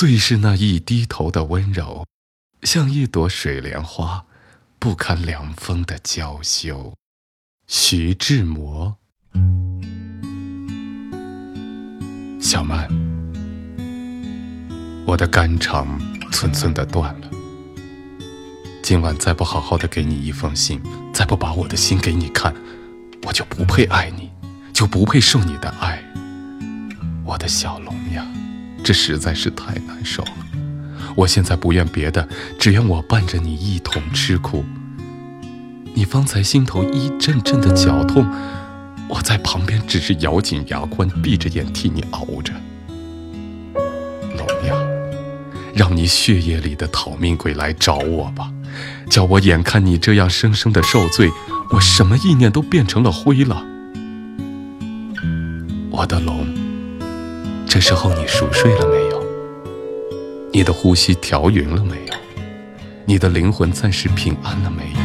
最是那一低头的温柔，像一朵水莲花，不堪凉风的娇羞。徐志摩，小曼，我的肝肠寸寸的断了。今晚再不好好的给你一封信，再不把我的心给你看，我就不配爱你，就不配受你的爱。我的小龙呀，这实在是太难受了。我现在不愿别的，只愿我伴着你一同吃苦。你方才心头一阵阵的绞痛，我在旁边只是咬紧牙关，闭着眼替你熬着。龙呀，让你血液里的讨命鬼来找我吧。叫我眼看你这样生生的受罪，我什么意念都变成了灰了。我的龙，这时候你熟睡了没有？你的呼吸调匀了没有？你的灵魂暂时平安了没有？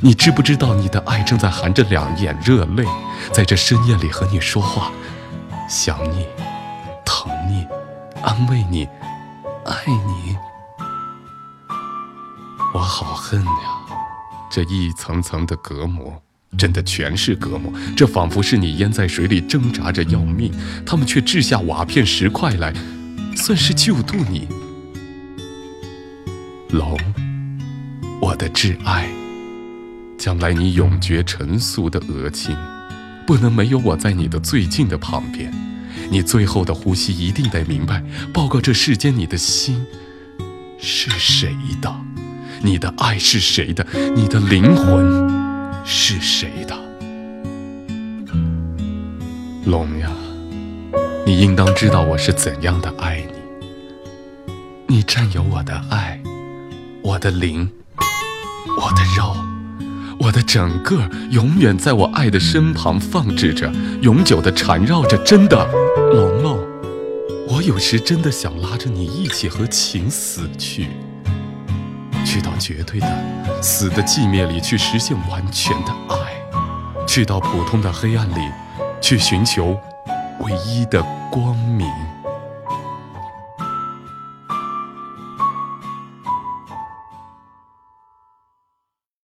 你知不知道你的爱正在含着两眼热泪，在这深夜里和你说话，想你，疼你，安慰你，爱你。我好恨呀！这一层层的隔膜，真的全是隔膜。这仿佛是你淹在水里挣扎着要命，他们却掷下瓦片石块来，算是救渡你。龙，我的挚爱，将来你永绝尘俗的额亲，不能没有我在你的最近的旁边。你最后的呼吸一定得明白，报告这世间，你的心是谁的。你的爱是谁的？你的灵魂是谁的？龙呀，你应当知道我是怎样的爱你。你占有我的爱，我的灵，我的肉，我的整个，永远在我爱的身旁放置着，永久的缠绕着。真的，龙龙，我有时真的想拉着你一起和情死去。去到绝对的死的寂灭里去实现完全的爱，去到普通的黑暗里去寻求唯一的光明。